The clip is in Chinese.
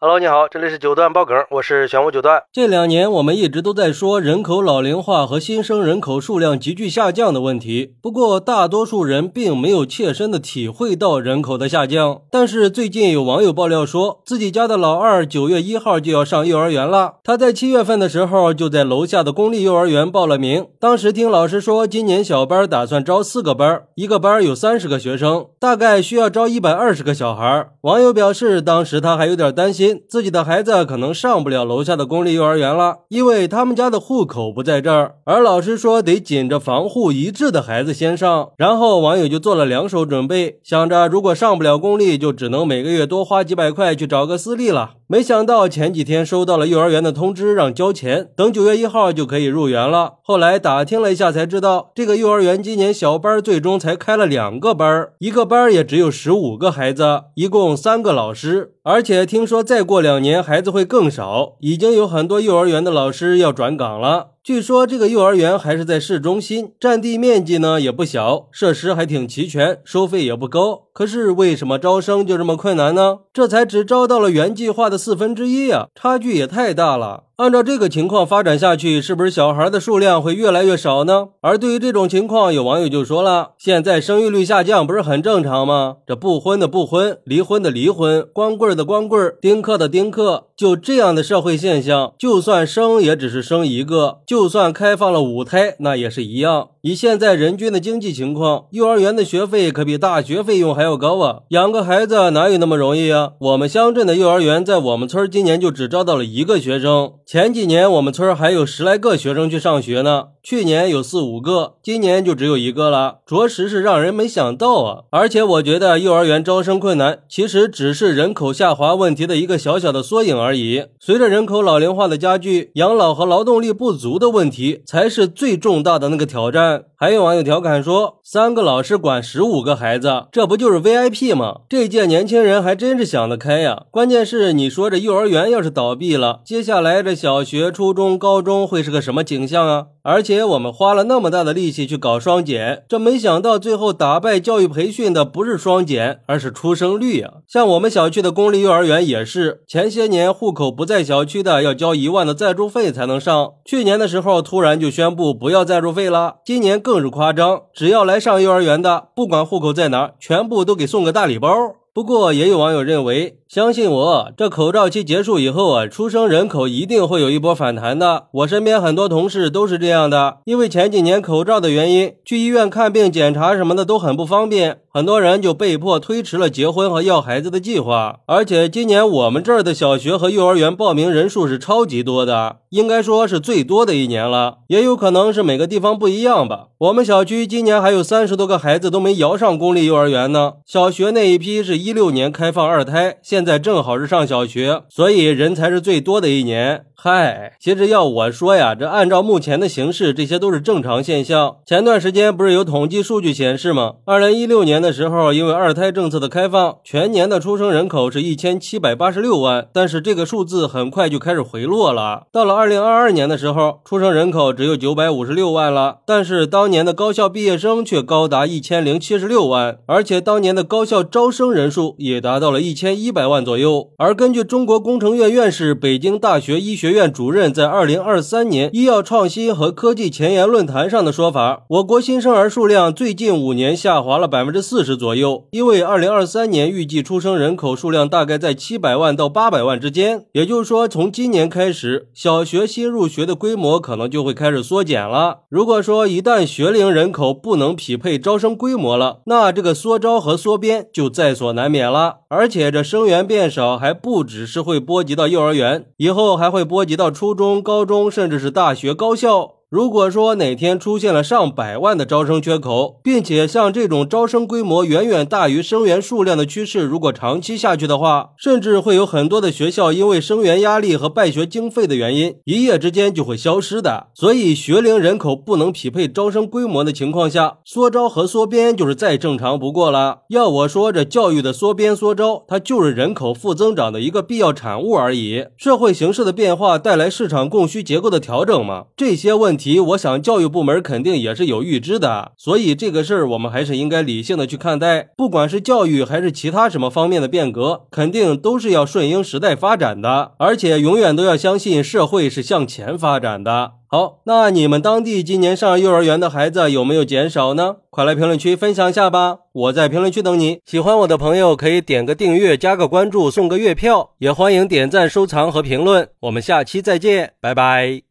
Hello，你好，这里是九段爆梗，我是玄武九段。这两年我们一直都在说人口老龄化和新生人口数量急剧下降的问题，不过大多数人并没有切身的体会到人口的下降。但是最近有网友爆料说，自己家的老二九月一号就要上幼儿园了，他在七月份的时候就在楼下的公立幼儿园报了名。当时听老师说，今年小班打算招四个班，一个班有三十个学生，大概需要招一百二十个小孩。网友表示，当时他还有点担心。自己的孩子可能上不了楼下的公立幼儿园了，因为他们家的户口不在这儿。而老师说得紧着防护一致的孩子先上。然后网友就做了两手准备，想着如果上不了公立，就只能每个月多花几百块去找个私立了。没想到前几天收到了幼儿园的通知，让交钱，等九月一号就可以入园了。后来打听了一下，才知道这个幼儿园今年小班最终才开了两个班，一个班也只有十五个孩子，一共三个老师。而且听说在再过两年孩子会更少，已经有很多幼儿园的老师要转岗了。据说这个幼儿园还是在市中心，占地面积呢也不小，设施还挺齐全，收费也不高。可是为什么招生就这么困难呢？这才只招到了原计划的四分之一啊，差距也太大了。按照这个情况发展下去，是不是小孩的数量会越来越少呢？而对于这种情况，有网友就说了：“现在生育率下降不是很正常吗？这不婚的不婚，离婚的离婚，光棍的光棍，丁克的丁克，就这样的社会现象，就算生也只是生一个，就算开放了五胎，那也是一样。以现在人均的经济情况，幼儿园的学费可比大学费用还要高啊！养个孩子哪有那么容易啊？我们乡镇的幼儿园在我们村今年就只招到了一个学生。”前几年我们村还有十来个学生去上学呢，去年有四五个，今年就只有一个了，着实是让人没想到啊！而且我觉得幼儿园招生困难，其实只是人口下滑问题的一个小小的缩影而已。随着人口老龄化的加剧，养老和劳动力不足的问题才是最重大的那个挑战。还有网友调侃说：“三个老师管十五个孩子，这不就是 VIP 吗？”这届年轻人还真是想得开呀！关键是你说这幼儿园要是倒闭了，接下来这小学、初中、高中会是个什么景象啊？而且我们花了那么大的力气去搞双减，这没想到最后打败教育培训的不是双减，而是出生率啊！像我们小区的公立幼儿园也是，前些年户口不在小区的要交一万的赞助费才能上，去年的时候突然就宣布不要赞助费了，今年。更是夸张，只要来上幼儿园的，不管户口在哪，全部都给送个大礼包。不过，也有网友认为。相信我，这口罩期结束以后啊，出生人口一定会有一波反弹的。我身边很多同事都是这样的，因为前几年口罩的原因，去医院看病、检查什么的都很不方便，很多人就被迫推迟了结婚和要孩子的计划。而且今年我们这儿的小学和幼儿园报名人数是超级多的，应该说是最多的一年了。也有可能是每个地方不一样吧。我们小区今年还有三十多个孩子都没摇上公立幼儿园呢。小学那一批是一六年开放二胎，现现在正好是上小学，所以人才是最多的一年。嗨，其实要我说呀，这按照目前的形势，这些都是正常现象。前段时间不是有统计数据显示吗？二零一六年的时候，因为二胎政策的开放，全年的出生人口是一千七百八十六万，但是这个数字很快就开始回落了。到了二零二二年的时候，出生人口只有九百五十六万了，但是当年的高校毕业生却高达一千零七十六万，而且当年的高校招生人数也达到了一千一百万左右。而根据中国工程院院士、北京大学医学院主任在二零二三年医药创新和科技前沿论坛上的说法，我国新生儿数量最近五年下滑了百分之四十左右，因为二零二三年预计出生人口数量大概在七百万到八百万之间，也就是说，从今年开始，小学新入学的规模可能就会开始缩减了。如果说一旦学龄人口不能匹配招生规模了，那这个缩招和缩编就在所难免了。而且这生源变少还不只是会波及到幼儿园，以后还会。波及到初中、高中，甚至是大学、高校。如果说哪天出现了上百万的招生缺口，并且像这种招生规模远远大于生源数量的趋势，如果长期下去的话，甚至会有很多的学校因为生源压力和办学经费的原因，一夜之间就会消失的。所以，学龄人口不能匹配招生规模的情况下，缩招和缩编就是再正常不过了。要我说，这教育的缩编缩招，它就是人口负增长的一个必要产物而已。社会形势的变化带来市场供需结构的调整嘛，这些问。题，我想教育部门肯定也是有预知的，所以这个事儿我们还是应该理性的去看待。不管是教育还是其他什么方面的变革，肯定都是要顺应时代发展的，而且永远都要相信社会是向前发展的。好，那你们当地今年上幼儿园的孩子有没有减少呢？快来评论区分享一下吧，我在评论区等你。喜欢我的朋友可以点个订阅、加个关注、送个月票，也欢迎点赞、收藏和评论。我们下期再见，拜拜。